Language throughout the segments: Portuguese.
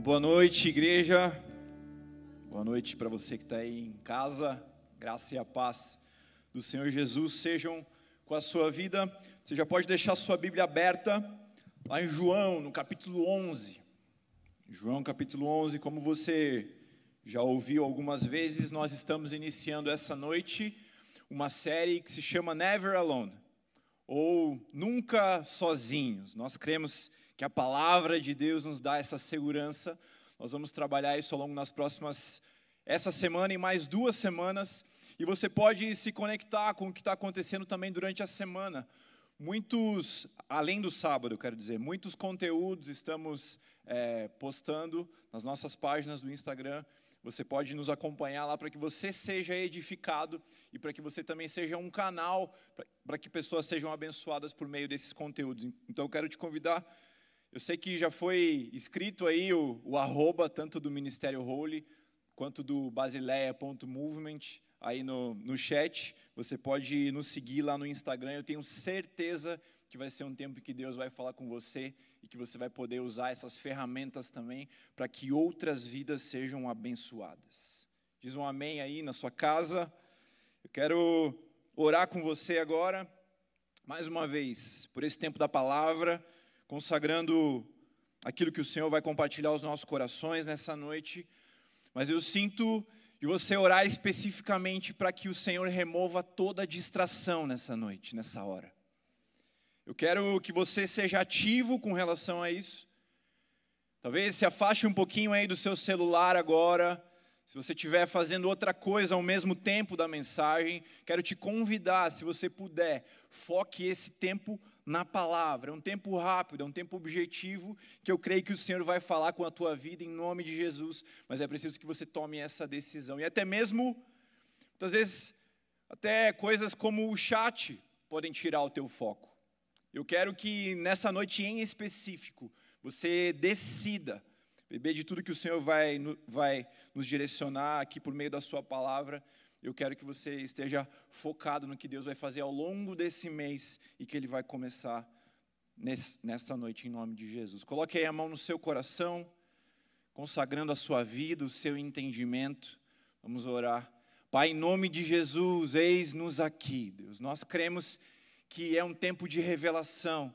Boa noite, igreja. Boa noite para você que está aí em casa. Graça e a paz do Senhor Jesus sejam com a sua vida. Você já pode deixar sua Bíblia aberta lá em João, no capítulo 11. João, capítulo 11, como você já ouviu algumas vezes, nós estamos iniciando essa noite uma série que se chama Never Alone, ou Nunca Sozinhos. Nós cremos que a palavra de Deus nos dá essa segurança. Nós vamos trabalhar isso ao longo das próximas, essa semana e mais duas semanas. E você pode se conectar com o que está acontecendo também durante a semana. Muitos, além do sábado, quero dizer, muitos conteúdos estamos é, postando nas nossas páginas do Instagram. Você pode nos acompanhar lá para que você seja edificado e para que você também seja um canal para que pessoas sejam abençoadas por meio desses conteúdos. Então eu quero te convidar eu sei que já foi escrito aí o, o arroba, tanto do Ministério Holy, quanto do basileia.movement, aí no, no chat. Você pode nos seguir lá no Instagram. Eu tenho certeza que vai ser um tempo que Deus vai falar com você e que você vai poder usar essas ferramentas também para que outras vidas sejam abençoadas. Diz um amém aí na sua casa. Eu quero orar com você agora, mais uma vez, por esse tempo da palavra consagrando aquilo que o Senhor vai compartilhar aos nossos corações nessa noite. Mas eu sinto de você orar especificamente para que o Senhor remova toda distração nessa noite, nessa hora. Eu quero que você seja ativo com relação a isso. Talvez se afaste um pouquinho aí do seu celular agora. Se você estiver fazendo outra coisa ao mesmo tempo da mensagem, quero te convidar, se você puder, foque esse tempo na palavra. É um tempo rápido, é um tempo objetivo que eu creio que o Senhor vai falar com a tua vida em nome de Jesus, mas é preciso que você tome essa decisão. E até mesmo, muitas vezes, até coisas como o chat podem tirar o teu foco. Eu quero que nessa noite em específico, você decida beber de tudo que o Senhor vai, vai nos direcionar aqui por meio da sua palavra eu quero que você esteja focado no que Deus vai fazer ao longo desse mês e que Ele vai começar nessa noite, em nome de Jesus. Coloque aí a mão no seu coração, consagrando a sua vida, o seu entendimento. Vamos orar. Pai, em nome de Jesus, eis-nos aqui, Deus. Nós cremos que é um tempo de revelação.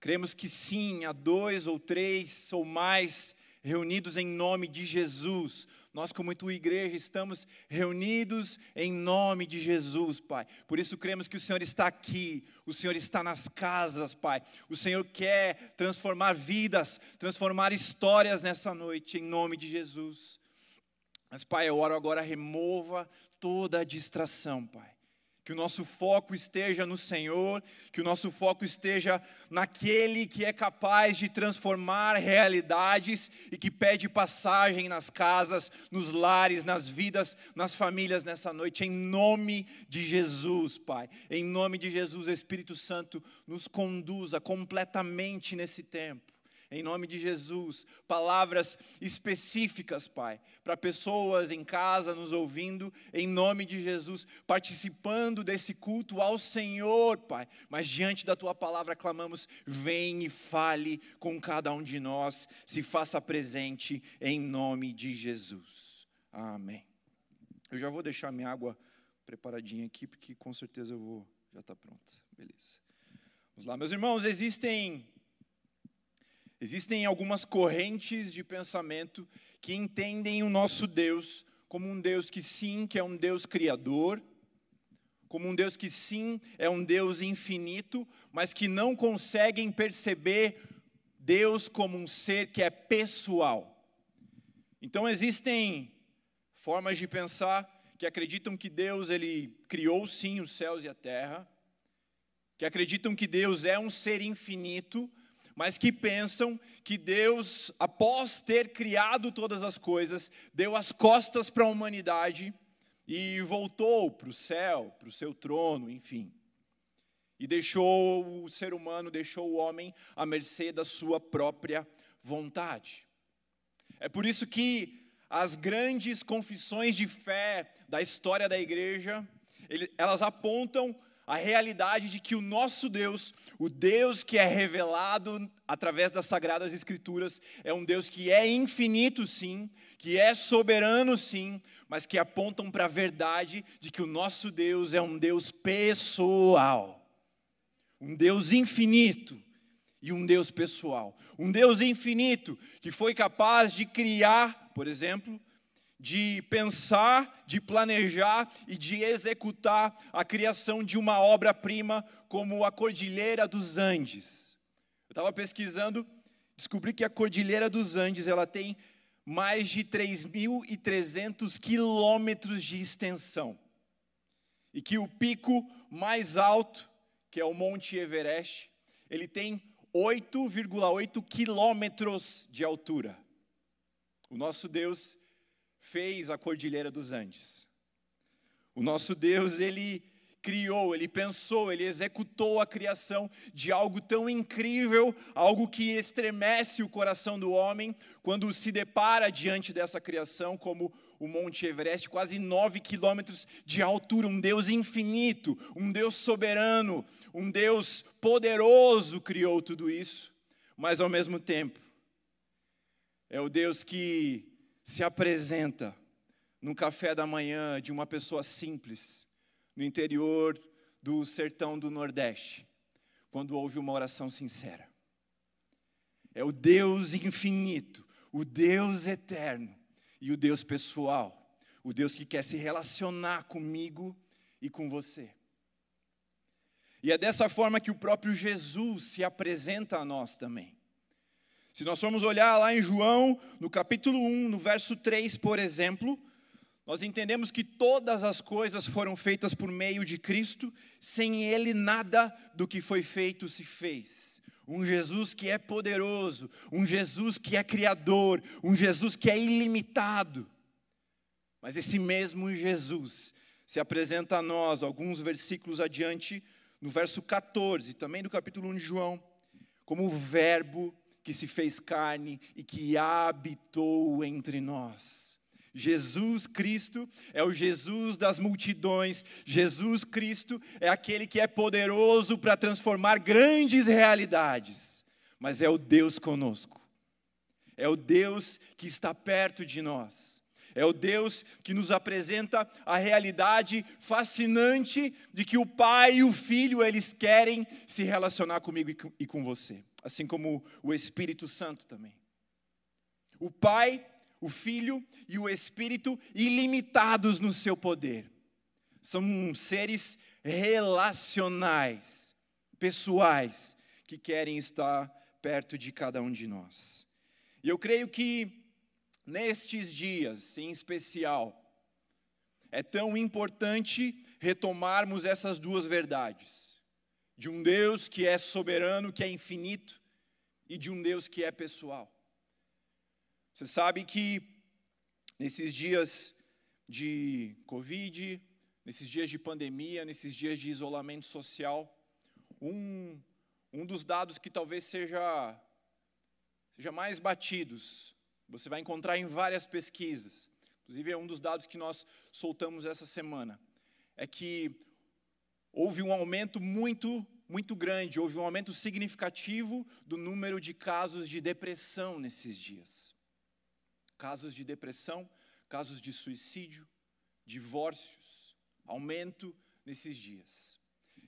Cremos que sim, há dois ou três ou mais reunidos em nome de Jesus nós, como tua igreja, estamos reunidos em nome de Jesus, Pai. Por isso cremos que o Senhor está aqui, o Senhor está nas casas, Pai. O Senhor quer transformar vidas, transformar histórias nessa noite, em nome de Jesus. Mas, Pai, eu oro agora, remova toda a distração, Pai que o nosso foco esteja no Senhor, que o nosso foco esteja naquele que é capaz de transformar realidades e que pede passagem nas casas, nos lares, nas vidas, nas famílias nessa noite, em nome de Jesus, Pai. Em nome de Jesus, Espírito Santo, nos conduza completamente nesse tempo em nome de Jesus, palavras específicas, Pai, para pessoas em casa nos ouvindo, em nome de Jesus, participando desse culto ao Senhor, Pai. Mas diante da tua palavra clamamos: vem e fale com cada um de nós, se faça presente em nome de Jesus. Amém. Eu já vou deixar minha água preparadinha aqui, porque com certeza eu vou, já está pronta. Beleza. Vamos lá, meus irmãos, existem Existem algumas correntes de pensamento que entendem o nosso Deus como um Deus que sim, que é um Deus criador, como um Deus que sim, é um Deus infinito, mas que não conseguem perceber Deus como um ser que é pessoal. Então existem formas de pensar que acreditam que Deus ele criou sim os céus e a terra, que acreditam que Deus é um ser infinito, mas que pensam que Deus, após ter criado todas as coisas, deu as costas para a humanidade e voltou para o céu, para o seu trono, enfim. E deixou o ser humano, deixou o homem à mercê da sua própria vontade. É por isso que as grandes confissões de fé da história da igreja, elas apontam a realidade de que o nosso Deus, o Deus que é revelado através das sagradas escrituras, é um Deus que é infinito sim, que é soberano sim, mas que apontam para a verdade de que o nosso Deus é um Deus pessoal. Um Deus infinito e um Deus pessoal. Um Deus infinito que foi capaz de criar, por exemplo, de pensar, de planejar e de executar a criação de uma obra-prima como a Cordilheira dos Andes. Eu estava pesquisando, descobri que a Cordilheira dos Andes ela tem mais de 3.300 quilômetros de extensão e que o pico mais alto, que é o Monte Everest, ele tem 8,8 quilômetros de altura. O nosso Deus fez a Cordilheira dos Andes. O nosso Deus, ele criou, ele pensou, ele executou a criação de algo tão incrível, algo que estremece o coração do homem quando se depara diante dessa criação, como o Monte Everest, quase nove quilômetros de altura, um Deus infinito, um Deus soberano, um Deus poderoso criou tudo isso, mas ao mesmo tempo, é o Deus que se apresenta no café da manhã de uma pessoa simples, no interior do sertão do Nordeste, quando houve uma oração sincera. É o Deus infinito, o Deus eterno e o Deus pessoal, o Deus que quer se relacionar comigo e com você. E é dessa forma que o próprio Jesus se apresenta a nós também. Se nós formos olhar lá em João, no capítulo 1, no verso 3, por exemplo, nós entendemos que todas as coisas foram feitas por meio de Cristo, sem Ele nada do que foi feito se fez. Um Jesus que é poderoso, um Jesus que é criador, um Jesus que é ilimitado. Mas esse mesmo Jesus se apresenta a nós, alguns versículos adiante, no verso 14, também do capítulo 1 de João, como o Verbo que se fez carne e que habitou entre nós. Jesus Cristo é o Jesus das multidões, Jesus Cristo é aquele que é poderoso para transformar grandes realidades, mas é o Deus conosco, é o Deus que está perto de nós. É o Deus que nos apresenta a realidade fascinante de que o Pai e o Filho, eles querem se relacionar comigo e com você assim como o Espírito Santo também. O Pai, o Filho e o Espírito ilimitados no seu poder. São seres relacionais, pessoais, que querem estar perto de cada um de nós. E eu creio que nestes dias, em especial, é tão importante retomarmos essas duas verdades de um Deus que é soberano, que é infinito, e de um Deus que é pessoal. Você sabe que nesses dias de Covid, nesses dias de pandemia, nesses dias de isolamento social, um, um dos dados que talvez seja, seja mais batidos, você vai encontrar em várias pesquisas, inclusive é um dos dados que nós soltamos essa semana, é que houve um aumento muito, muito grande, houve um aumento significativo do número de casos de depressão nesses dias. Casos de depressão, casos de suicídio, divórcios, aumento nesses dias.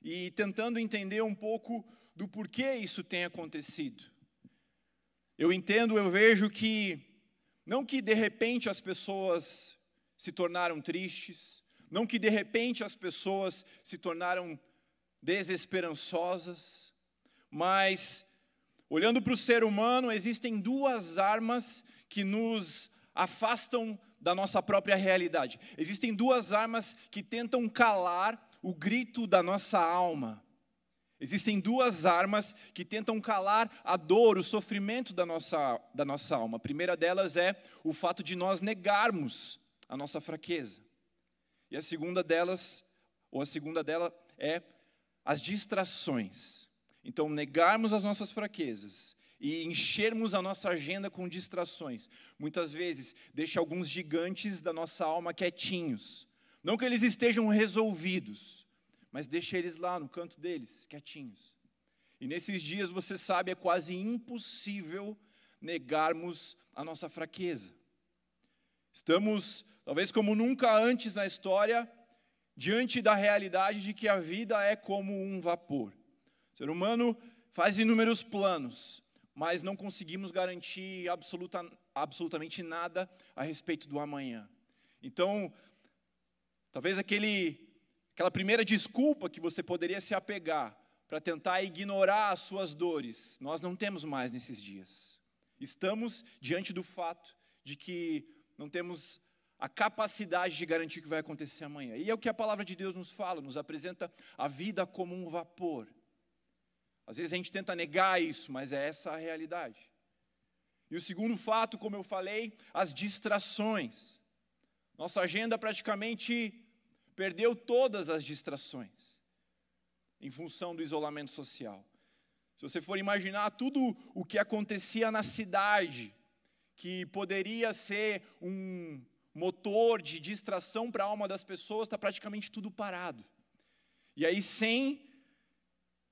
E tentando entender um pouco do porquê isso tem acontecido. Eu entendo, eu vejo que, não que de repente as pessoas se tornaram tristes, não que de repente as pessoas se tornaram desesperançosas, mas olhando para o ser humano, existem duas armas que nos afastam da nossa própria realidade. Existem duas armas que tentam calar o grito da nossa alma. Existem duas armas que tentam calar a dor, o sofrimento da nossa, da nossa alma. A primeira delas é o fato de nós negarmos a nossa fraqueza. E a segunda delas, ou a segunda dela é as distrações. Então, negarmos as nossas fraquezas e enchermos a nossa agenda com distrações, muitas vezes deixa alguns gigantes da nossa alma quietinhos. Não que eles estejam resolvidos, mas deixa eles lá no canto deles, quietinhos. E nesses dias, você sabe, é quase impossível negarmos a nossa fraqueza. Estamos, talvez como nunca antes na história, diante da realidade de que a vida é como um vapor. O ser humano faz inúmeros planos, mas não conseguimos garantir absoluta, absolutamente nada a respeito do amanhã. Então, talvez aquele, aquela primeira desculpa que você poderia se apegar para tentar ignorar as suas dores, nós não temos mais nesses dias. Estamos diante do fato de que não temos a capacidade de garantir que vai acontecer amanhã. E é o que a palavra de Deus nos fala, nos apresenta a vida como um vapor. Às vezes a gente tenta negar isso, mas é essa a realidade. E o segundo fato, como eu falei, as distrações. Nossa agenda praticamente perdeu todas as distrações em função do isolamento social. Se você for imaginar tudo o que acontecia na cidade, que poderia ser um motor de distração para a alma das pessoas, está praticamente tudo parado. E aí, sem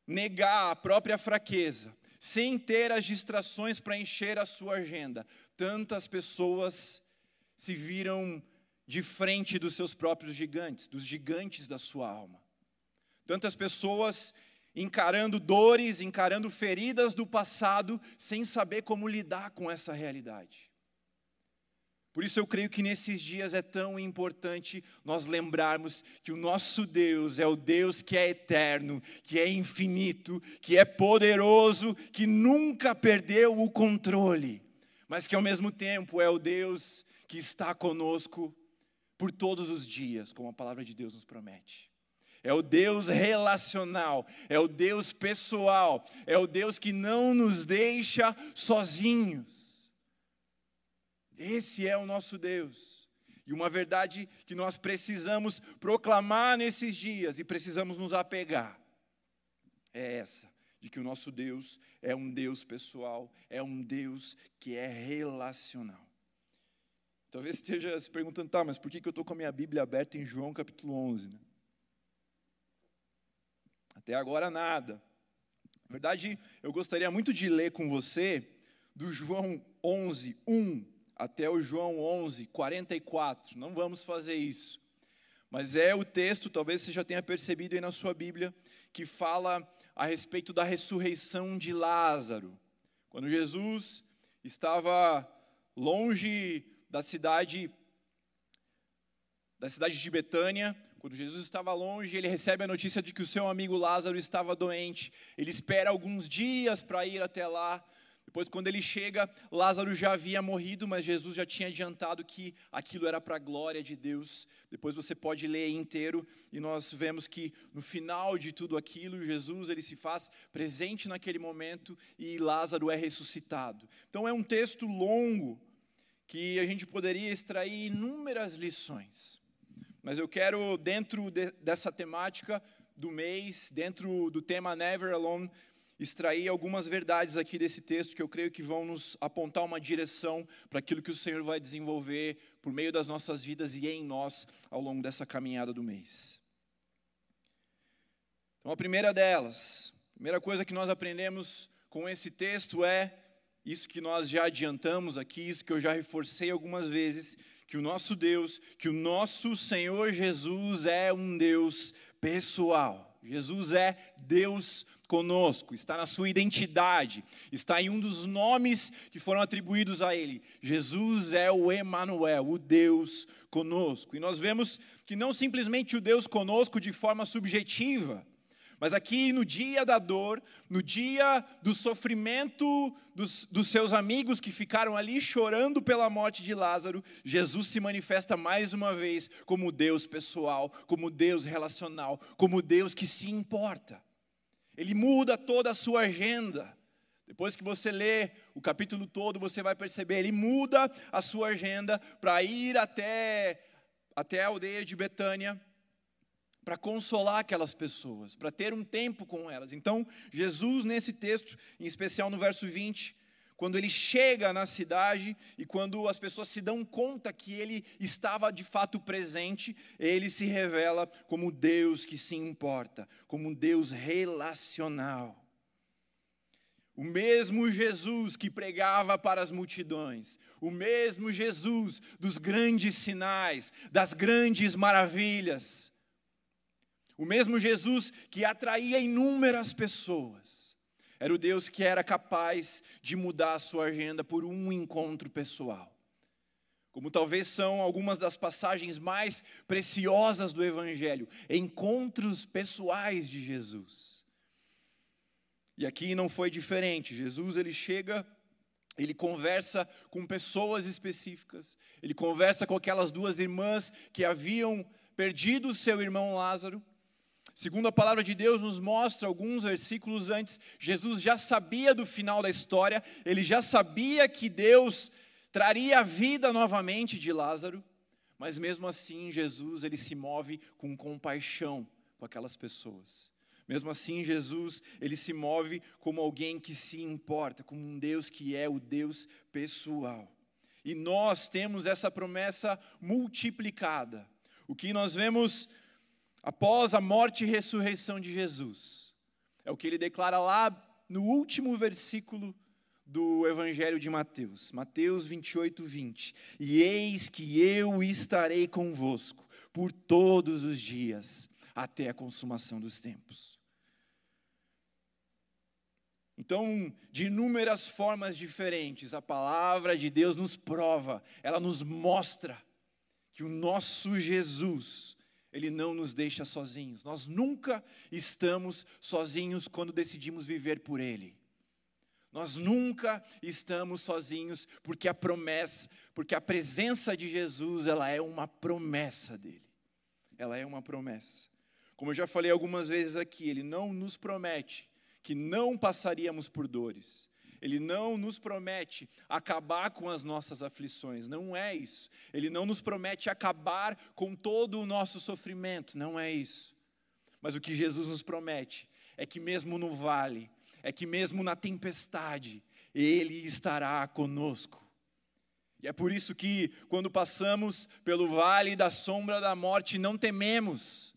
negar a própria fraqueza, sem ter as distrações para encher a sua agenda, tantas pessoas se viram de frente dos seus próprios gigantes, dos gigantes da sua alma. Tantas pessoas encarando dores, encarando feridas do passado, sem saber como lidar com essa realidade. Por isso eu creio que nesses dias é tão importante nós lembrarmos que o nosso Deus é o Deus que é eterno, que é infinito, que é poderoso, que nunca perdeu o controle, mas que ao mesmo tempo é o Deus que está conosco por todos os dias, como a palavra de Deus nos promete. É o Deus relacional, é o Deus pessoal, é o Deus que não nos deixa sozinhos. Esse é o nosso Deus. E uma verdade que nós precisamos proclamar nesses dias e precisamos nos apegar é essa: de que o nosso Deus é um Deus pessoal, é um Deus que é relacional. Talvez esteja se perguntando, tá, mas por que eu estou com a minha Bíblia aberta em João capítulo 11? Né? Até agora nada. Na verdade, eu gostaria muito de ler com você do João 11, 1 até o João 11, 44. Não vamos fazer isso. Mas é o texto, talvez você já tenha percebido aí na sua Bíblia, que fala a respeito da ressurreição de Lázaro. Quando Jesus estava longe da cidade da cidade de Betânia, quando Jesus estava longe, ele recebe a notícia de que o seu amigo Lázaro estava doente. Ele espera alguns dias para ir até lá. Depois, quando ele chega, Lázaro já havia morrido, mas Jesus já tinha adiantado que aquilo era para a glória de Deus. Depois você pode ler inteiro e nós vemos que no final de tudo aquilo, Jesus ele se faz presente naquele momento e Lázaro é ressuscitado. Então é um texto longo que a gente poderia extrair inúmeras lições. Mas eu quero dentro de, dessa temática do mês, dentro do tema Never Alone, extrair algumas verdades aqui desse texto que eu creio que vão nos apontar uma direção para aquilo que o Senhor vai desenvolver por meio das nossas vidas e em nós ao longo dessa caminhada do mês. Então, a primeira delas, a primeira coisa que nós aprendemos com esse texto é isso que nós já adiantamos aqui, isso que eu já reforcei algumas vezes, que o nosso Deus, que o nosso Senhor Jesus é um Deus pessoal. Jesus é Deus conosco, está na sua identidade, está em um dos nomes que foram atribuídos a ele. Jesus é o Emanuel, o Deus conosco. E nós vemos que não simplesmente o Deus conosco de forma subjetiva, mas aqui no dia da dor, no dia do sofrimento dos, dos, seus amigos que ficaram ali chorando pela morte de Lázaro, Jesus se manifesta mais uma vez como Deus pessoal, como Deus relacional, como Deus que se importa. Ele muda toda a sua agenda. Depois que você lê o capítulo todo, você vai perceber, ele muda a sua agenda para ir até, até a aldeia de Betânia para consolar aquelas pessoas, para ter um tempo com elas. Então, Jesus, nesse texto, em especial no verso 20, quando ele chega na cidade e quando as pessoas se dão conta que ele estava de fato presente, ele se revela como Deus que se importa, como um Deus relacional. O mesmo Jesus que pregava para as multidões, o mesmo Jesus dos grandes sinais, das grandes maravilhas, o mesmo Jesus que atraía inúmeras pessoas era o Deus que era capaz de mudar a sua agenda por um encontro pessoal. Como talvez são algumas das passagens mais preciosas do Evangelho, encontros pessoais de Jesus. E aqui não foi diferente. Jesus ele chega, ele conversa com pessoas específicas. Ele conversa com aquelas duas irmãs que haviam perdido seu irmão Lázaro Segundo a palavra de Deus nos mostra alguns versículos antes, Jesus já sabia do final da história, ele já sabia que Deus traria a vida novamente de Lázaro, mas mesmo assim Jesus ele se move com compaixão com aquelas pessoas. Mesmo assim, Jesus, ele se move como alguém que se importa, como um Deus que é o Deus pessoal. E nós temos essa promessa multiplicada. O que nós vemos após a morte e ressurreição de Jesus. É o que ele declara lá no último versículo do Evangelho de Mateus, Mateus 28, 20. E eis que eu estarei convosco por todos os dias, até a consumação dos tempos. Então, de inúmeras formas diferentes, a palavra de Deus nos prova, ela nos mostra que o nosso Jesus, ele não nos deixa sozinhos. Nós nunca estamos sozinhos quando decidimos viver por Ele. Nós nunca estamos sozinhos porque a promessa, porque a presença de Jesus, ela é uma promessa dele. Ela é uma promessa. Como eu já falei algumas vezes aqui, ele não nos promete que não passaríamos por dores. Ele não nos promete acabar com as nossas aflições, não é isso. Ele não nos promete acabar com todo o nosso sofrimento, não é isso. Mas o que Jesus nos promete é que mesmo no vale, é que mesmo na tempestade, Ele estará conosco. E é por isso que, quando passamos pelo vale da sombra da morte, não tememos,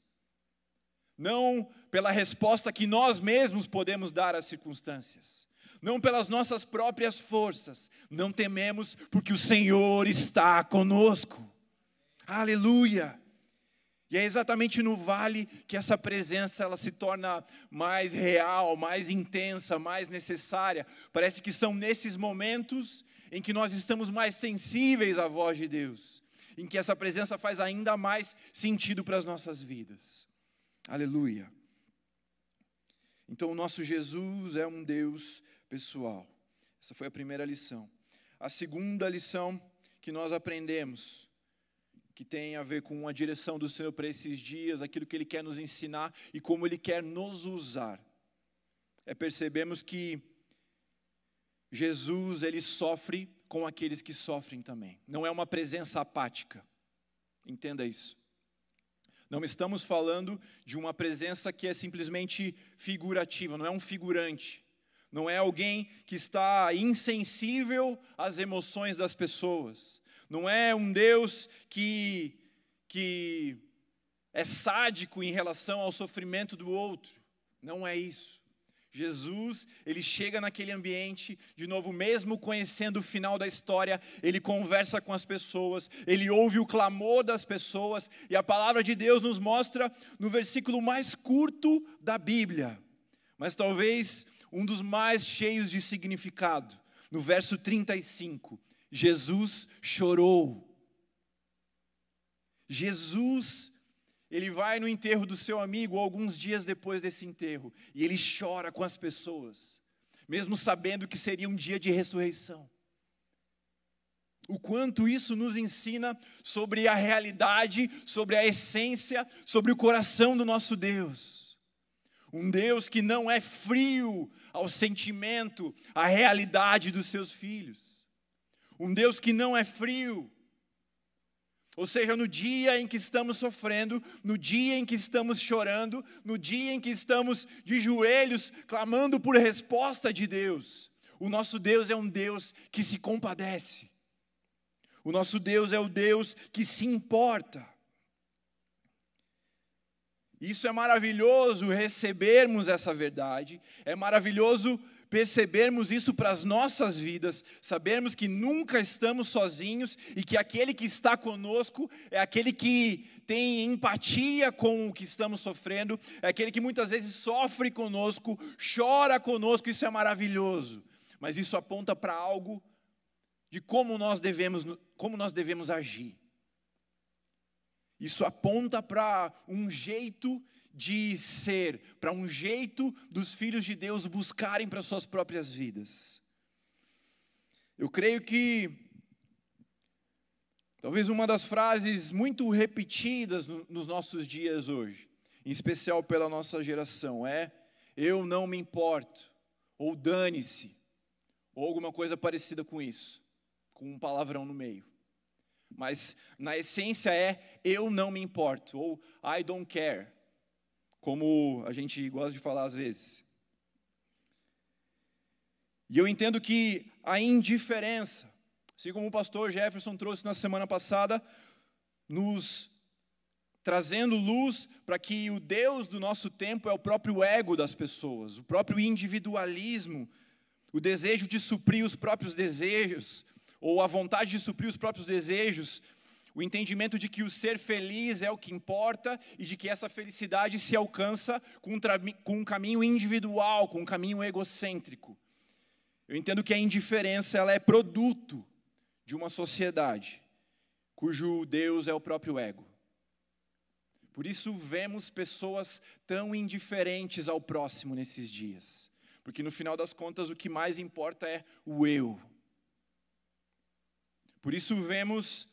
não pela resposta que nós mesmos podemos dar às circunstâncias, não pelas nossas próprias forças, não tememos, porque o Senhor está conosco. Aleluia! E é exatamente no vale que essa presença ela se torna mais real, mais intensa, mais necessária. Parece que são nesses momentos em que nós estamos mais sensíveis à voz de Deus, em que essa presença faz ainda mais sentido para as nossas vidas. Aleluia. Então, o nosso Jesus é um Deus pessoal. Essa foi a primeira lição. A segunda lição que nós aprendemos, que tem a ver com a direção do Senhor para esses dias, aquilo que Ele quer nos ensinar e como Ele quer nos usar, é percebemos que Jesus, Ele sofre com aqueles que sofrem também. Não é uma presença apática. Entenda isso. Não estamos falando de uma presença que é simplesmente figurativa, não é um figurante não é alguém que está insensível às emoções das pessoas, não é um Deus que, que é sádico em relação ao sofrimento do outro, não é isso. Jesus, ele chega naquele ambiente, de novo, mesmo conhecendo o final da história, ele conversa com as pessoas, ele ouve o clamor das pessoas, e a palavra de Deus nos mostra no versículo mais curto da Bíblia, mas talvez um dos mais cheios de significado. No verso 35, Jesus chorou. Jesus, ele vai no enterro do seu amigo alguns dias depois desse enterro, e ele chora com as pessoas, mesmo sabendo que seria um dia de ressurreição. O quanto isso nos ensina sobre a realidade, sobre a essência, sobre o coração do nosso Deus. Um Deus que não é frio ao sentimento, à realidade dos seus filhos. Um Deus que não é frio. Ou seja, no dia em que estamos sofrendo, no dia em que estamos chorando, no dia em que estamos de joelhos clamando por resposta de Deus, O nosso Deus é um Deus que se compadece. O nosso Deus é o Deus que se importa. Isso é maravilhoso recebermos essa verdade, é maravilhoso percebermos isso para as nossas vidas, sabermos que nunca estamos sozinhos e que aquele que está conosco é aquele que tem empatia com o que estamos sofrendo, é aquele que muitas vezes sofre conosco, chora conosco, isso é maravilhoso. Mas isso aponta para algo de como nós devemos, como nós devemos agir. Isso aponta para um jeito de ser, para um jeito dos filhos de Deus buscarem para suas próprias vidas. Eu creio que talvez uma das frases muito repetidas no, nos nossos dias hoje, em especial pela nossa geração, é: eu não me importo, ou dane-se, ou alguma coisa parecida com isso, com um palavrão no meio. Mas na essência é eu não me importo, ou I don't care como a gente gosta de falar às vezes. E eu entendo que a indiferença, assim como o pastor Jefferson trouxe na semana passada, nos trazendo luz para que o Deus do nosso tempo é o próprio ego das pessoas, o próprio individualismo, o desejo de suprir os próprios desejos, ou a vontade de suprir os próprios desejos, o entendimento de que o ser feliz é o que importa e de que essa felicidade se alcança com um, com um caminho individual, com um caminho egocêntrico. Eu entendo que a indiferença ela é produto de uma sociedade cujo Deus é o próprio ego. Por isso vemos pessoas tão indiferentes ao próximo nesses dias, porque no final das contas o que mais importa é o eu. Por isso vemos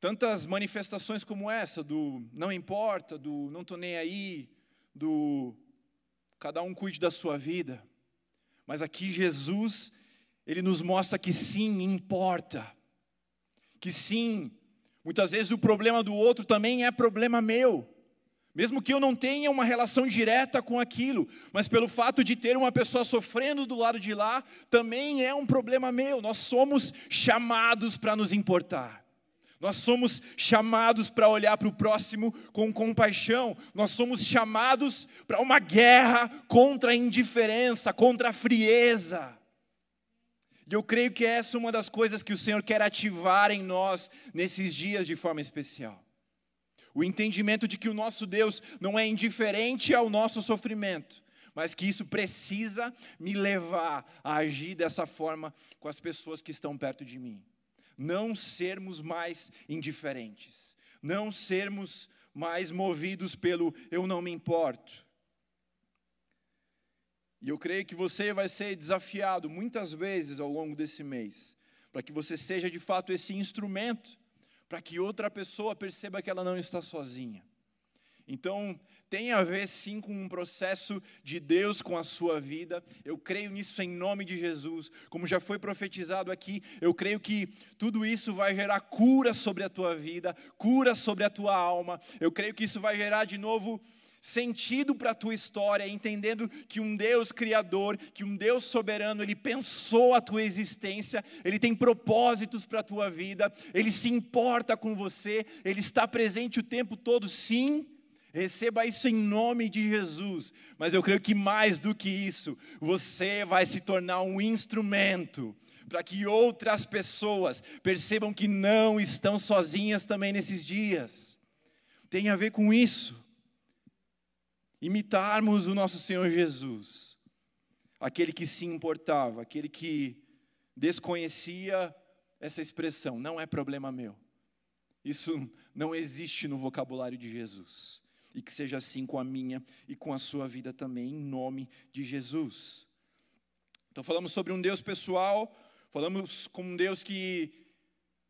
tantas manifestações como essa, do não importa, do não estou nem aí, do cada um cuide da sua vida. Mas aqui Jesus, ele nos mostra que sim, importa. Que sim, muitas vezes o problema do outro também é problema meu. Mesmo que eu não tenha uma relação direta com aquilo, mas pelo fato de ter uma pessoa sofrendo do lado de lá, também é um problema meu. Nós somos chamados para nos importar. Nós somos chamados para olhar para o próximo com compaixão. Nós somos chamados para uma guerra contra a indiferença, contra a frieza. E eu creio que essa é uma das coisas que o Senhor quer ativar em nós nesses dias de forma especial. O entendimento de que o nosso Deus não é indiferente ao nosso sofrimento, mas que isso precisa me levar a agir dessa forma com as pessoas que estão perto de mim não sermos mais indiferentes, não sermos mais movidos pelo eu não me importo. E eu creio que você vai ser desafiado muitas vezes ao longo desse mês, para que você seja de fato esse instrumento, para que outra pessoa perceba que ela não está sozinha. Então, tem a ver sim com um processo de Deus com a sua vida. Eu creio nisso em nome de Jesus. Como já foi profetizado aqui, eu creio que tudo isso vai gerar cura sobre a tua vida, cura sobre a tua alma. Eu creio que isso vai gerar de novo sentido para a tua história, entendendo que um Deus criador, que um Deus soberano, ele pensou a tua existência, ele tem propósitos para a tua vida, ele se importa com você, ele está presente o tempo todo, sim Receba isso em nome de Jesus. Mas eu creio que mais do que isso, você vai se tornar um instrumento para que outras pessoas percebam que não estão sozinhas também nesses dias. Tem a ver com isso. Imitarmos o nosso Senhor Jesus, aquele que se importava, aquele que desconhecia essa expressão, não é problema meu. Isso não existe no vocabulário de Jesus e que seja assim com a minha e com a sua vida também, em nome de Jesus. Então, falamos sobre um Deus pessoal, falamos com um Deus que,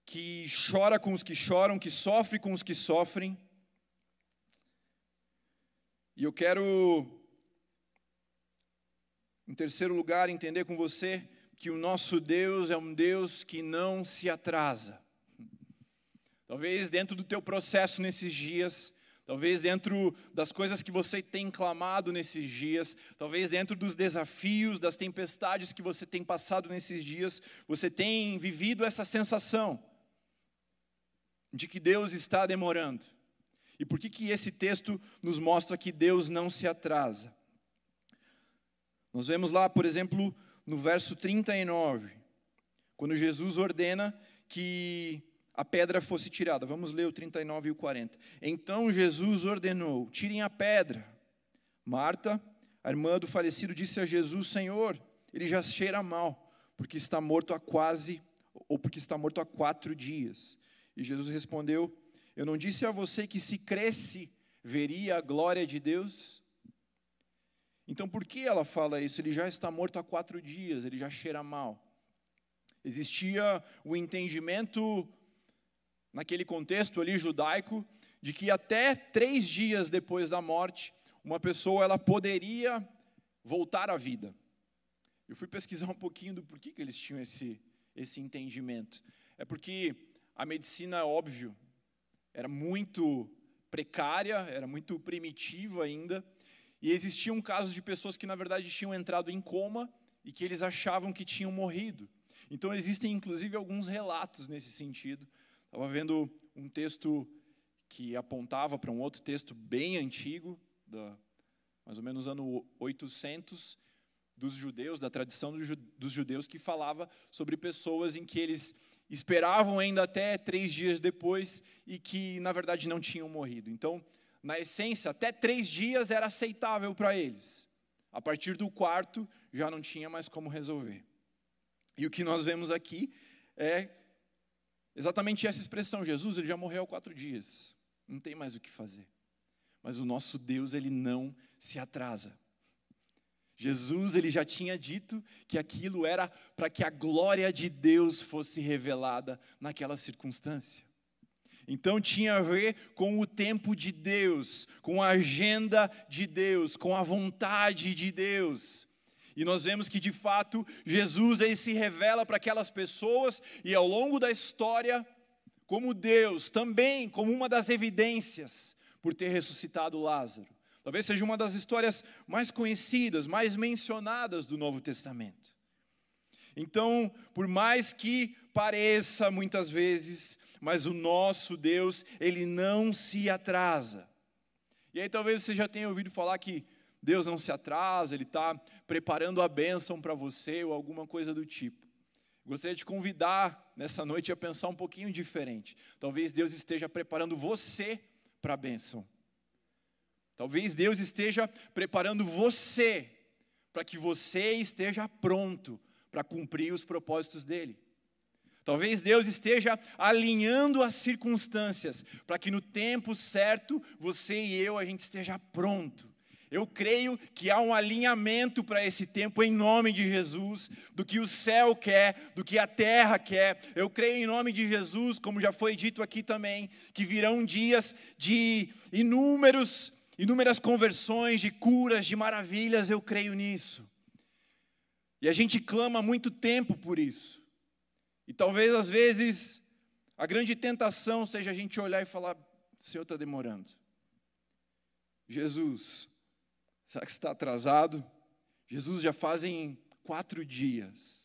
que chora com os que choram, que sofre com os que sofrem. E eu quero, em terceiro lugar, entender com você que o nosso Deus é um Deus que não se atrasa. Talvez dentro do teu processo nesses dias, talvez dentro das coisas que você tem clamado nesses dias, talvez dentro dos desafios, das tempestades que você tem passado nesses dias, você tem vivido essa sensação de que Deus está demorando. E por que, que esse texto nos mostra que Deus não se atrasa? Nós vemos lá, por exemplo, no verso 39, quando Jesus ordena que a pedra fosse tirada. Vamos ler o 39 e o 40. Então Jesus ordenou: tirem a pedra. Marta, a irmã do falecido, disse a Jesus: Senhor, ele já cheira mal, porque está morto há quase, ou porque está morto há quatro dias. E Jesus respondeu: Eu não disse a você que se cresce, veria a glória de Deus? Então por que ela fala isso? Ele já está morto há quatro dias, ele já cheira mal. Existia o entendimento, naquele contexto ali judaico, de que até três dias depois da morte, uma pessoa ela poderia voltar à vida. Eu fui pesquisar um pouquinho do porquê que eles tinham esse, esse entendimento. É porque a medicina, óbvio, era muito precária, era muito primitiva ainda, e existiam casos de pessoas que, na verdade, tinham entrado em coma e que eles achavam que tinham morrido. Então, existem, inclusive, alguns relatos nesse sentido. Estava vendo um texto que apontava para um outro texto bem antigo, da, mais ou menos ano 800, dos judeus, da tradição dos judeus, que falava sobre pessoas em que eles esperavam ainda até três dias depois e que, na verdade, não tinham morrido. Então, na essência, até três dias era aceitável para eles. A partir do quarto, já não tinha mais como resolver. E o que nós vemos aqui é exatamente essa expressão: Jesus, ele já morreu há quatro dias, não tem mais o que fazer. Mas o nosso Deus, ele não se atrasa. Jesus ele já tinha dito que aquilo era para que a glória de Deus fosse revelada naquela circunstância. Então tinha a ver com o tempo de Deus, com a agenda de Deus, com a vontade de Deus. E nós vemos que de fato Jesus ele se revela para aquelas pessoas e ao longo da história como Deus, também como uma das evidências por ter ressuscitado Lázaro. Talvez seja uma das histórias mais conhecidas, mais mencionadas do Novo Testamento. Então, por mais que pareça muitas vezes, mas o nosso Deus, ele não se atrasa. E aí talvez você já tenha ouvido falar que Deus não se atrasa, Ele está preparando a bênção para você ou alguma coisa do tipo. Gostaria de convidar nessa noite a pensar um pouquinho diferente. Talvez Deus esteja preparando você para a bênção. Talvez Deus esteja preparando você para que você esteja pronto para cumprir os propósitos dele. Talvez Deus esteja alinhando as circunstâncias para que no tempo certo você e eu a gente esteja pronto. Eu creio que há um alinhamento para esse tempo em nome de Jesus, do que o céu quer, do que a terra quer. Eu creio em nome de Jesus, como já foi dito aqui também, que virão dias de inúmeros inúmeras conversões, de curas, de maravilhas, eu creio nisso. E a gente clama muito tempo por isso. E talvez às vezes a grande tentação seja a gente olhar e falar: o Senhor está demorando. Jesus, será que está atrasado? Jesus já fazem quatro dias.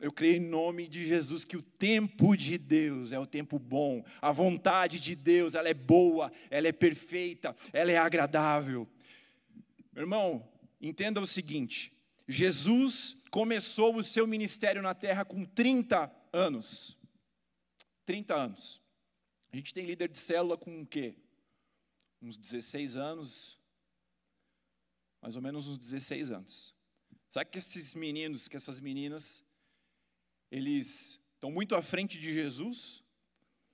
Eu creio em nome de Jesus que o tempo de Deus é o tempo bom, a vontade de Deus, ela é boa, ela é perfeita, ela é agradável. Meu irmão, entenda o seguinte: Jesus começou o seu ministério na terra com 30 anos. 30 anos. A gente tem líder de célula com o quê? Uns 16 anos. Mais ou menos uns 16 anos. Sabe que esses meninos, que essas meninas eles estão muito à frente de Jesus?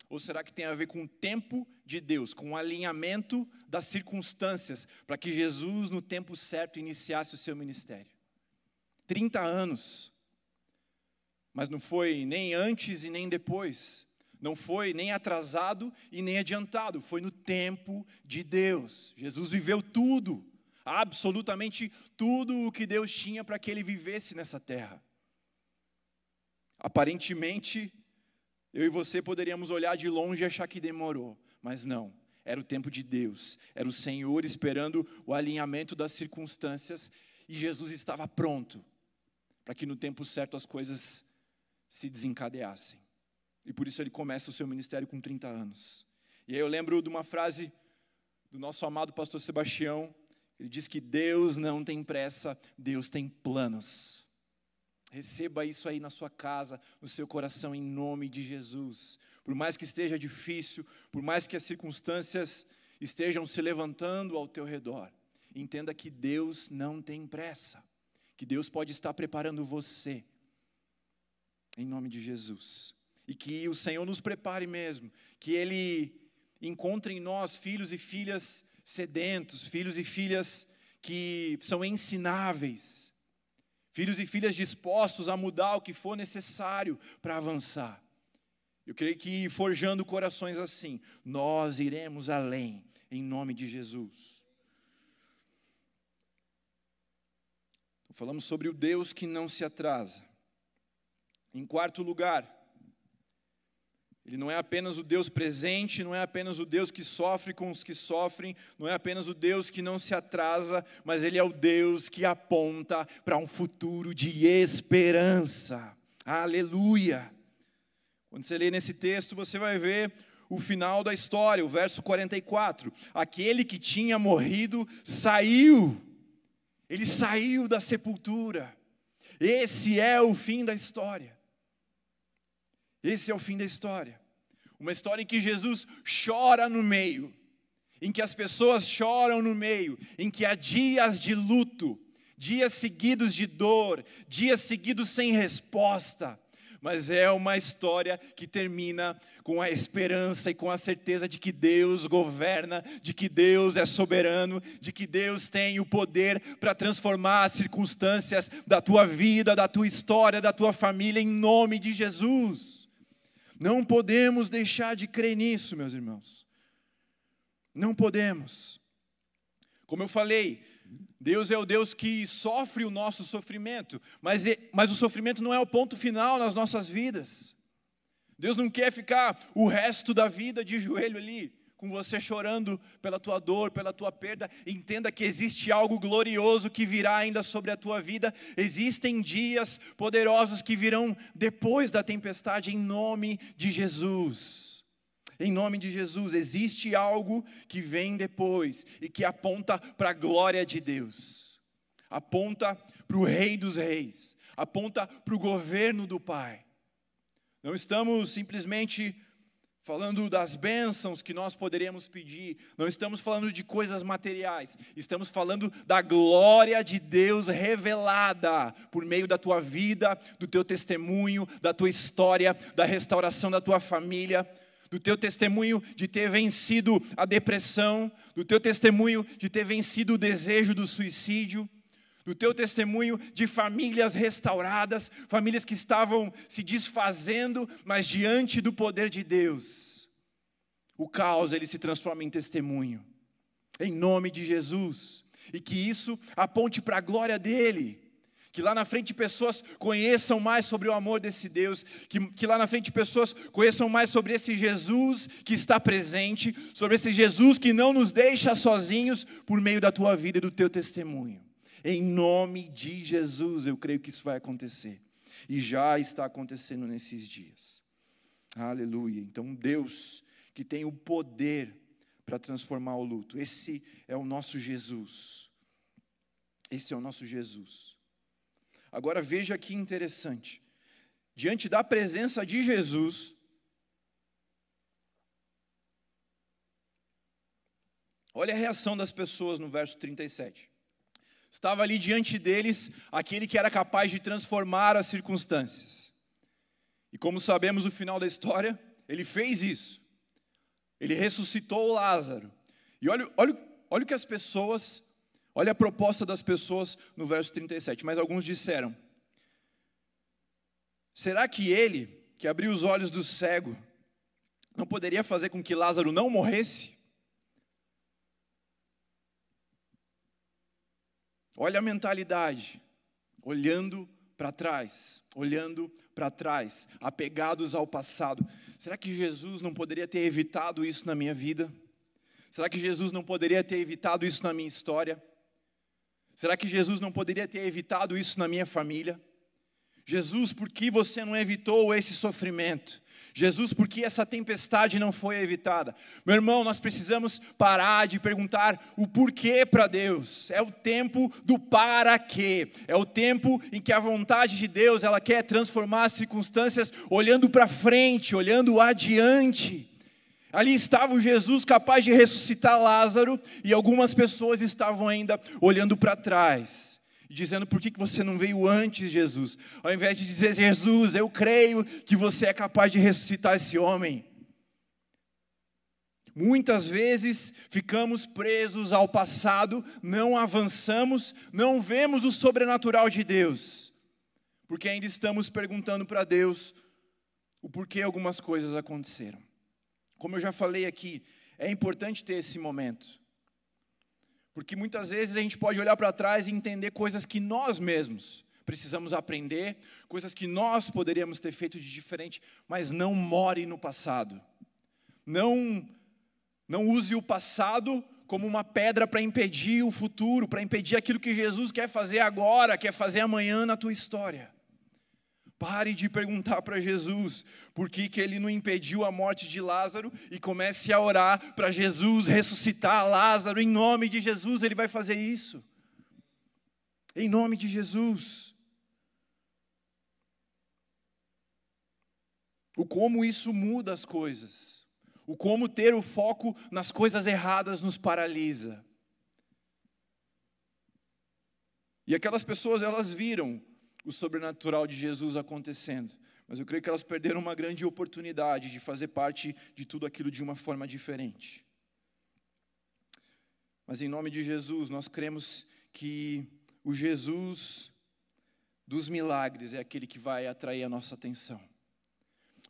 Ou será que tem a ver com o tempo de Deus, com o alinhamento das circunstâncias, para que Jesus, no tempo certo, iniciasse o seu ministério? 30 anos. Mas não foi nem antes e nem depois. Não foi nem atrasado e nem adiantado. Foi no tempo de Deus. Jesus viveu tudo, absolutamente tudo o que Deus tinha para que ele vivesse nessa terra. Aparentemente, eu e você poderíamos olhar de longe e achar que demorou, mas não. Era o tempo de Deus, era o Senhor esperando o alinhamento das circunstâncias e Jesus estava pronto para que no tempo certo as coisas se desencadeassem. E por isso ele começa o seu ministério com 30 anos. E aí eu lembro de uma frase do nosso amado pastor Sebastião, ele diz que Deus não tem pressa, Deus tem planos. Receba isso aí na sua casa, no seu coração, em nome de Jesus. Por mais que esteja difícil, por mais que as circunstâncias estejam se levantando ao teu redor, entenda que Deus não tem pressa, que Deus pode estar preparando você, em nome de Jesus. E que o Senhor nos prepare mesmo, que Ele encontre em nós filhos e filhas sedentos, filhos e filhas que são ensináveis, filhos e filhas dispostos a mudar o que for necessário para avançar. Eu creio que forjando corações assim, nós iremos além, em nome de Jesus. Falamos sobre o Deus que não se atrasa. Em quarto lugar, ele não é apenas o Deus presente, não é apenas o Deus que sofre com os que sofrem, não é apenas o Deus que não se atrasa, mas Ele é o Deus que aponta para um futuro de esperança. Aleluia! Quando você lê nesse texto, você vai ver o final da história, o verso 44. Aquele que tinha morrido saiu, ele saiu da sepultura. Esse é o fim da história. Esse é o fim da história. Uma história em que Jesus chora no meio, em que as pessoas choram no meio, em que há dias de luto, dias seguidos de dor, dias seguidos sem resposta. Mas é uma história que termina com a esperança e com a certeza de que Deus governa, de que Deus é soberano, de que Deus tem o poder para transformar as circunstâncias da tua vida, da tua história, da tua família, em nome de Jesus. Não podemos deixar de crer nisso, meus irmãos. Não podemos. Como eu falei, Deus é o Deus que sofre o nosso sofrimento, mas, mas o sofrimento não é o ponto final nas nossas vidas. Deus não quer ficar o resto da vida de joelho ali, com você chorando pela tua dor, pela tua perda, entenda que existe algo glorioso que virá ainda sobre a tua vida. Existem dias poderosos que virão depois da tempestade, em nome de Jesus. Em nome de Jesus, existe algo que vem depois e que aponta para a glória de Deus, aponta para o Rei dos Reis, aponta para o governo do Pai. Não estamos simplesmente falando das bênçãos que nós poderíamos pedir, não estamos falando de coisas materiais, estamos falando da glória de Deus revelada por meio da tua vida, do teu testemunho, da tua história, da restauração da tua família, do teu testemunho de ter vencido a depressão, do teu testemunho de ter vencido o desejo do suicídio do teu testemunho de famílias restauradas, famílias que estavam se desfazendo, mas diante do poder de Deus, o caos ele se transforma em testemunho. Em nome de Jesus, e que isso aponte para a glória dele. Que lá na frente pessoas conheçam mais sobre o amor desse Deus, que, que lá na frente pessoas conheçam mais sobre esse Jesus que está presente, sobre esse Jesus que não nos deixa sozinhos por meio da tua vida e do teu testemunho. Em nome de Jesus, eu creio que isso vai acontecer. E já está acontecendo nesses dias. Aleluia. Então, Deus que tem o poder para transformar o luto. Esse é o nosso Jesus. Esse é o nosso Jesus. Agora veja que interessante. Diante da presença de Jesus, olha a reação das pessoas no verso 37. Estava ali diante deles aquele que era capaz de transformar as circunstâncias. E como sabemos o final da história, ele fez isso. Ele ressuscitou Lázaro. E olha, olha, olha o que as pessoas, olha a proposta das pessoas no verso 37. Mas alguns disseram: Será que ele, que abriu os olhos do cego, não poderia fazer com que Lázaro não morresse? Olha a mentalidade, olhando para trás, olhando para trás, apegados ao passado. Será que Jesus não poderia ter evitado isso na minha vida? Será que Jesus não poderia ter evitado isso na minha história? Será que Jesus não poderia ter evitado isso na minha família? Jesus, por que você não evitou esse sofrimento? Jesus, por que essa tempestade não foi evitada? Meu irmão, nós precisamos parar de perguntar o porquê para Deus. É o tempo do para quê. É o tempo em que a vontade de Deus, ela quer transformar as circunstâncias olhando para frente, olhando adiante. Ali estava o Jesus capaz de ressuscitar Lázaro e algumas pessoas estavam ainda olhando para trás dizendo por que você não veio antes, Jesus, ao invés de dizer, Jesus, eu creio que você é capaz de ressuscitar esse homem. Muitas vezes ficamos presos ao passado, não avançamos, não vemos o sobrenatural de Deus, porque ainda estamos perguntando para Deus o porquê algumas coisas aconteceram. Como eu já falei aqui, é importante ter esse momento. Porque muitas vezes a gente pode olhar para trás e entender coisas que nós mesmos precisamos aprender, coisas que nós poderíamos ter feito de diferente, mas não more no passado. Não não use o passado como uma pedra para impedir o futuro, para impedir aquilo que Jesus quer fazer agora, quer fazer amanhã na tua história. Pare de perguntar para Jesus por que, que ele não impediu a morte de Lázaro e comece a orar para Jesus ressuscitar Lázaro. Em nome de Jesus, ele vai fazer isso. Em nome de Jesus. O como isso muda as coisas. O como ter o foco nas coisas erradas nos paralisa. E aquelas pessoas, elas viram o sobrenatural de Jesus acontecendo. Mas eu creio que elas perderam uma grande oportunidade de fazer parte de tudo aquilo de uma forma diferente. Mas em nome de Jesus, nós cremos que o Jesus dos milagres é aquele que vai atrair a nossa atenção.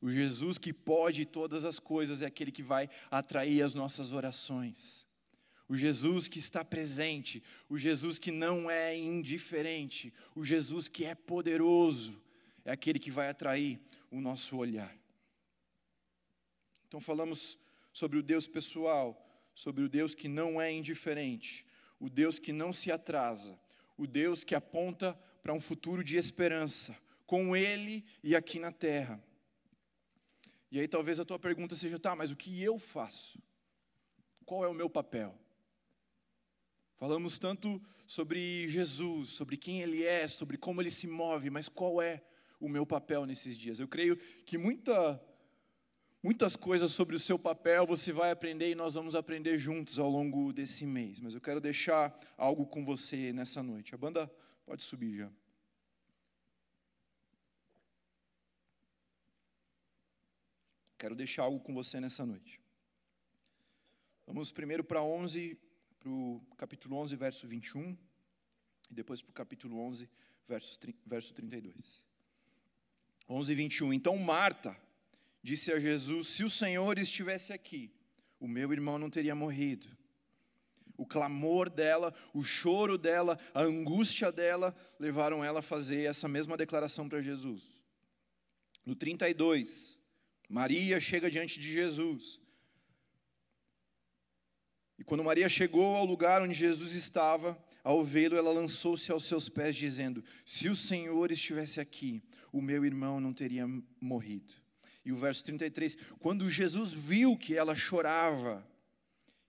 O Jesus que pode todas as coisas é aquele que vai atrair as nossas orações o Jesus que está presente, o Jesus que não é indiferente, o Jesus que é poderoso, é aquele que vai atrair o nosso olhar. Então, falamos sobre o Deus pessoal, sobre o Deus que não é indiferente, o Deus que não se atrasa, o Deus que aponta para um futuro de esperança, com Ele e aqui na terra. E aí talvez a tua pergunta seja: tá, mas o que eu faço? Qual é o meu papel? Falamos tanto sobre Jesus, sobre quem Ele é, sobre como Ele se move, mas qual é o meu papel nesses dias? Eu creio que muita, muitas coisas sobre o seu papel você vai aprender e nós vamos aprender juntos ao longo desse mês. Mas eu quero deixar algo com você nessa noite. A banda pode subir já. Quero deixar algo com você nessa noite. Vamos primeiro para 11 para o capítulo 11, verso 21, e depois para o capítulo 11, verso, verso 32. 11, 21. Então Marta disse a Jesus: Se o Senhor estivesse aqui, o meu irmão não teria morrido. O clamor dela, o choro dela, a angústia dela levaram ela a fazer essa mesma declaração para Jesus. No 32, Maria chega diante de Jesus e quando Maria chegou ao lugar onde Jesus estava, ao vê-lo, ela lançou-se aos seus pés, dizendo: Se o Senhor estivesse aqui, o meu irmão não teria morrido. E o verso 33, quando Jesus viu que ela chorava,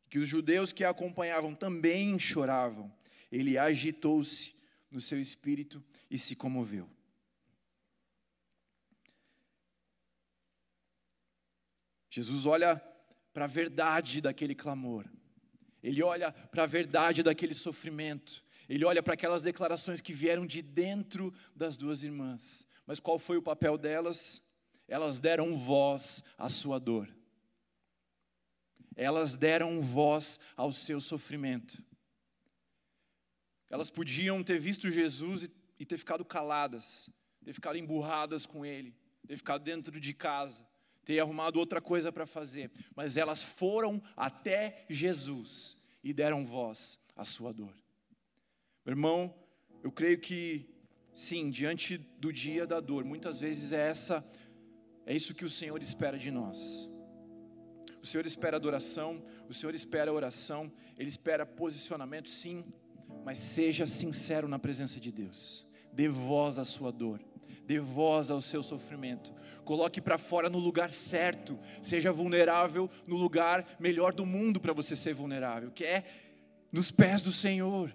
que os judeus que a acompanhavam também choravam, ele agitou-se no seu espírito e se comoveu. Jesus olha para a verdade daquele clamor ele olha para a verdade daquele sofrimento, ele olha para aquelas declarações que vieram de dentro das duas irmãs. Mas qual foi o papel delas? Elas deram voz à sua dor. Elas deram voz ao seu sofrimento. Elas podiam ter visto Jesus e ter ficado caladas, ter ficado emburradas com ele, ter ficado dentro de casa, ter arrumado outra coisa para fazer, mas elas foram até Jesus e deram voz à sua dor. Meu irmão, eu creio que sim, diante do dia da dor, muitas vezes é essa é isso que o Senhor espera de nós. O Senhor espera adoração, o Senhor espera oração, Ele espera posicionamento, sim, mas seja sincero na presença de Deus. Dê voz à sua dor, dê voz ao seu sofrimento. Coloque para fora no lugar certo. Seja vulnerável no lugar melhor do mundo para você ser vulnerável, que é nos pés do Senhor.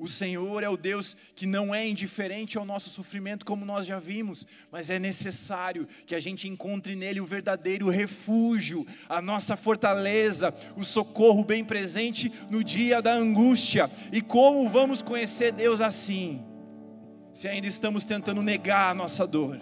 O Senhor é o Deus que não é indiferente ao nosso sofrimento, como nós já vimos, mas é necessário que a gente encontre nele o verdadeiro refúgio, a nossa fortaleza, o socorro bem presente no dia da angústia. E como vamos conhecer Deus assim, se ainda estamos tentando negar a nossa dor?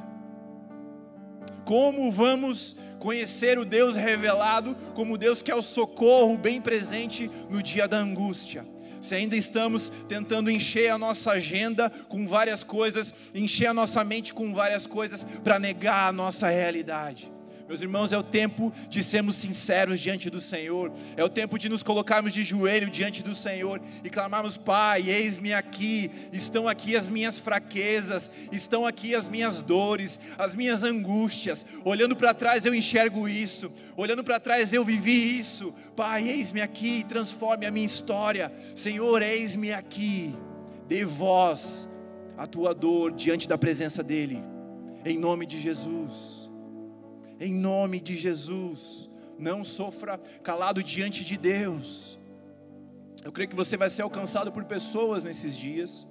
Como vamos conhecer o Deus revelado como Deus que é o socorro bem presente no dia da angústia? se ainda estamos tentando encher a nossa agenda com várias coisas, encher a nossa mente com várias coisas para negar a nossa realidade. Meus irmãos, é o tempo de sermos sinceros diante do Senhor, é o tempo de nos colocarmos de joelho diante do Senhor e clamarmos: Pai, eis-me aqui, estão aqui as minhas fraquezas, estão aqui as minhas dores, as minhas angústias. Olhando para trás eu enxergo isso, olhando para trás eu vivi isso. Pai, eis-me aqui, transforme a minha história. Senhor, eis-me aqui, dê voz à tua dor diante da presença dEle, em nome de Jesus em nome de Jesus. Não sofra calado diante de Deus. Eu creio que você vai ser alcançado por pessoas nesses dias,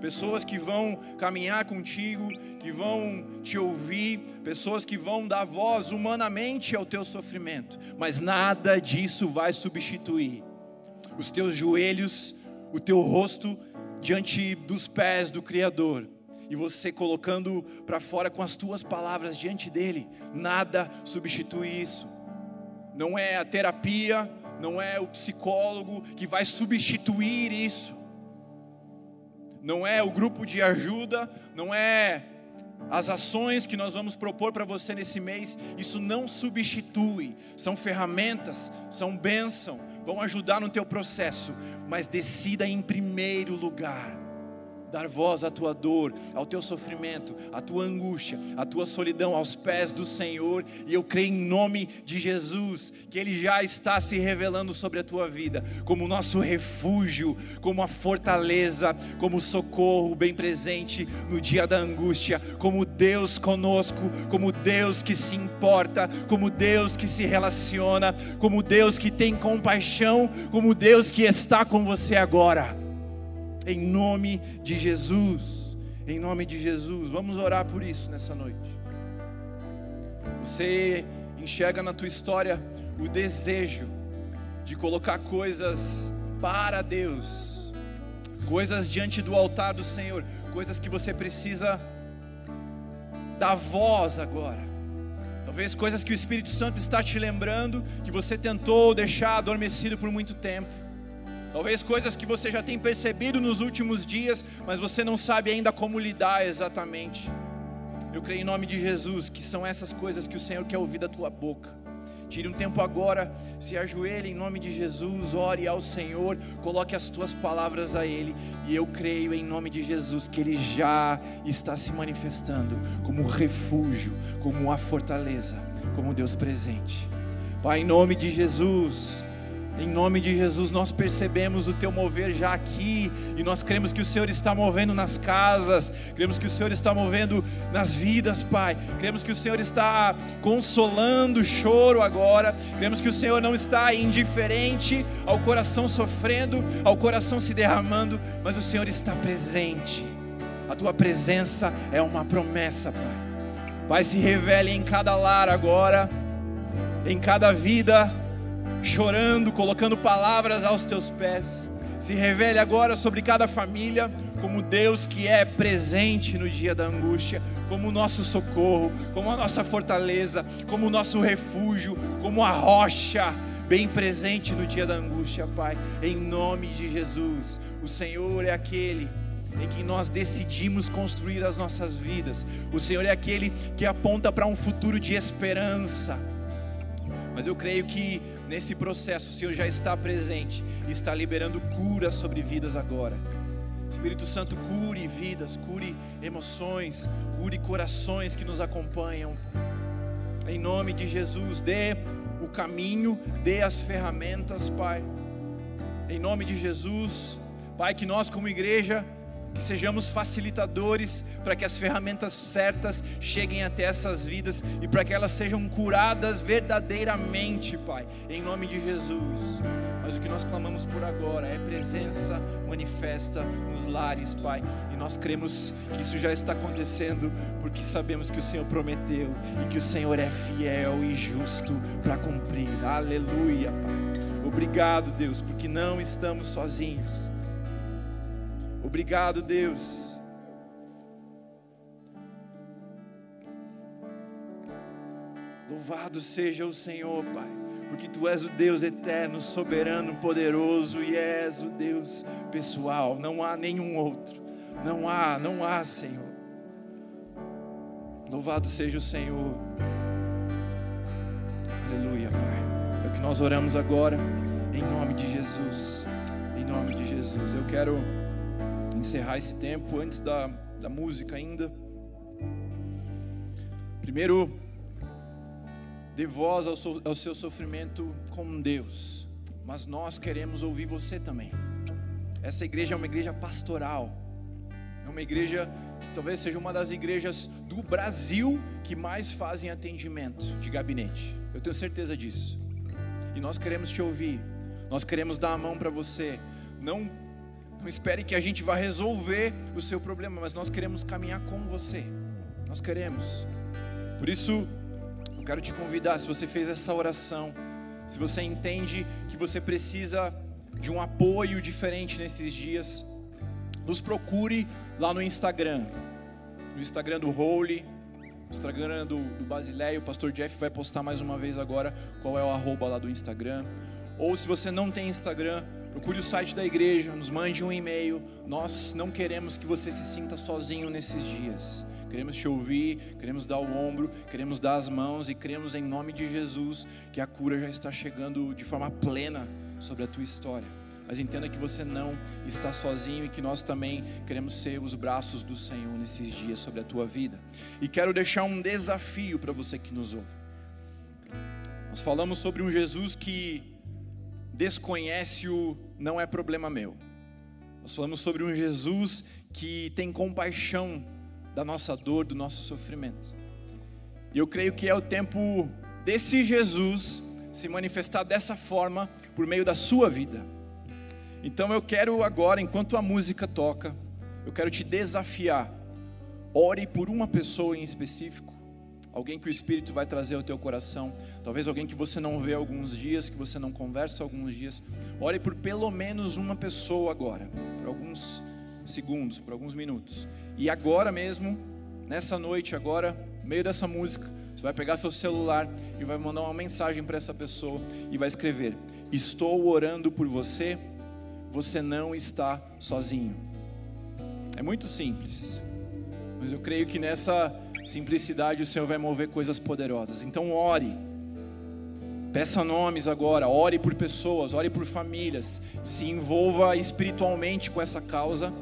pessoas que vão caminhar contigo, que vão te ouvir, pessoas que vão dar voz humanamente ao teu sofrimento, mas nada disso vai substituir os teus joelhos, o teu rosto diante dos pés do Criador e você colocando para fora com as tuas palavras diante dele, nada substitui isso. Não é a terapia, não é o psicólogo que vai substituir isso. Não é o grupo de ajuda, não é as ações que nós vamos propor para você nesse mês, isso não substitui, são ferramentas, são bênção, vão ajudar no teu processo, mas decida em primeiro lugar dar voz à tua dor, ao teu sofrimento, à tua angústia, à tua solidão aos pés do Senhor, e eu creio em nome de Jesus que Ele já está se revelando sobre a tua vida, como nosso refúgio, como a fortaleza, como socorro bem presente no dia da angústia, como Deus conosco, como Deus que se importa, como Deus que se relaciona, como Deus que tem compaixão, como Deus que está com você agora em nome de Jesus. Em nome de Jesus. Vamos orar por isso nessa noite. Você enxerga na tua história o desejo de colocar coisas para Deus, coisas diante do altar do Senhor, coisas que você precisa dar voz agora. Talvez coisas que o Espírito Santo está te lembrando, que você tentou deixar adormecido por muito tempo. Talvez coisas que você já tem percebido nos últimos dias, mas você não sabe ainda como lidar exatamente. Eu creio em nome de Jesus que são essas coisas que o Senhor quer ouvir da tua boca. Tire um tempo agora, se ajoelhe em nome de Jesus, ore ao Senhor, coloque as tuas palavras a Ele, e eu creio em nome de Jesus que Ele já está se manifestando como refúgio, como a fortaleza, como Deus presente. Pai, em nome de Jesus, em nome de Jesus, nós percebemos o teu mover já aqui, e nós cremos que o Senhor está movendo nas casas, cremos que o Senhor está movendo nas vidas, Pai. Cremos que o Senhor está consolando o choro agora, cremos que o Senhor não está indiferente ao coração sofrendo, ao coração se derramando, mas o Senhor está presente. A tua presença é uma promessa, Pai. Pai, se revele em cada lar agora, em cada vida chorando, colocando palavras aos teus pés. Se revele agora sobre cada família, como Deus que é presente no dia da angústia, como o nosso socorro, como a nossa fortaleza, como o nosso refúgio, como a rocha bem presente no dia da angústia, Pai. Em nome de Jesus, o Senhor é aquele em que nós decidimos construir as nossas vidas. O Senhor é aquele que aponta para um futuro de esperança. Mas eu creio que nesse processo, o Senhor já está presente e está liberando cura sobre vidas agora. Espírito Santo, cure vidas, cure emoções, cure corações que nos acompanham. Em nome de Jesus, dê o caminho, dê as ferramentas, Pai. Em nome de Jesus, Pai, que nós como igreja que sejamos facilitadores para que as ferramentas certas cheguem até essas vidas e para que elas sejam curadas verdadeiramente, Pai, em nome de Jesus. Mas o que nós clamamos por agora é presença manifesta nos lares, Pai, e nós cremos que isso já está acontecendo, porque sabemos que o Senhor prometeu e que o Senhor é fiel e justo para cumprir. Aleluia, Pai. Obrigado, Deus, porque não estamos sozinhos. Obrigado, Deus. Louvado seja o Senhor, Pai, porque Tu és o Deus eterno, soberano, poderoso e és o Deus pessoal. Não há nenhum outro. Não há, não há, Senhor. Louvado seja o Senhor. Aleluia, Pai. É o que nós oramos agora, em nome de Jesus. Em nome de Jesus. Eu quero encerrar esse tempo antes da, da música ainda. Primeiro, dê voz ao, ao seu sofrimento com Deus, mas nós queremos ouvir você também. Essa igreja é uma igreja pastoral, é uma igreja que talvez seja uma das igrejas do Brasil que mais fazem atendimento de gabinete. Eu tenho certeza disso. E nós queremos te ouvir, nós queremos dar a mão para você, não não espere que a gente vá resolver o seu problema, mas nós queremos caminhar com você. Nós queremos. Por isso, eu quero te convidar, se você fez essa oração, se você entende que você precisa de um apoio diferente nesses dias, nos procure lá no Instagram, no Instagram do Holy, no Instagram do, do Basileia, o pastor Jeff vai postar mais uma vez agora qual é o arroba lá do Instagram. Ou se você não tem Instagram, Procure o site da igreja, nos mande um e-mail. Nós não queremos que você se sinta sozinho nesses dias. Queremos te ouvir, queremos dar o ombro, queremos dar as mãos e cremos em nome de Jesus que a cura já está chegando de forma plena sobre a tua história. Mas entenda que você não está sozinho e que nós também queremos ser os braços do Senhor nesses dias sobre a tua vida. E quero deixar um desafio para você que nos ouve. Nós falamos sobre um Jesus que desconhece-o não é problema meu. Nós falamos sobre um Jesus que tem compaixão da nossa dor, do nosso sofrimento. E eu creio que é o tempo desse Jesus se manifestar dessa forma por meio da sua vida. Então eu quero agora, enquanto a música toca, eu quero te desafiar. Ore por uma pessoa em específico alguém que o Espírito vai trazer ao teu coração, talvez alguém que você não vê alguns dias, que você não conversa alguns dias. Ore por pelo menos uma pessoa agora, por alguns segundos, por alguns minutos. E agora mesmo, nessa noite, agora, no meio dessa música, você vai pegar seu celular e vai mandar uma mensagem para essa pessoa e vai escrever: Estou orando por você, você não está sozinho. É muito simples, mas eu creio que nessa simplicidade o Senhor vai mover coisas poderosas. Então ore. Peça nomes agora, ore por pessoas, ore por famílias, se envolva espiritualmente com essa causa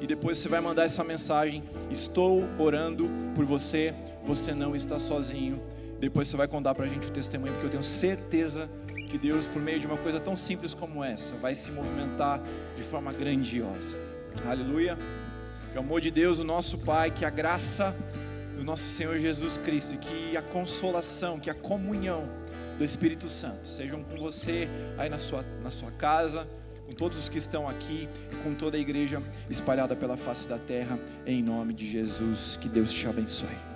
e depois você vai mandar essa mensagem: Estou orando por você, você não está sozinho. Depois você vai contar para a gente o testemunho, porque eu tenho certeza que Deus, por meio de uma coisa tão simples como essa, vai se movimentar de forma grandiosa. Aleluia. Que o amor de Deus, o nosso Pai, que a graça do nosso Senhor Jesus Cristo e que a consolação, que a comunhão do Espírito Santo sejam com você aí na sua, na sua casa, com todos os que estão aqui, com toda a igreja espalhada pela face da terra, em nome de Jesus. Que Deus te abençoe.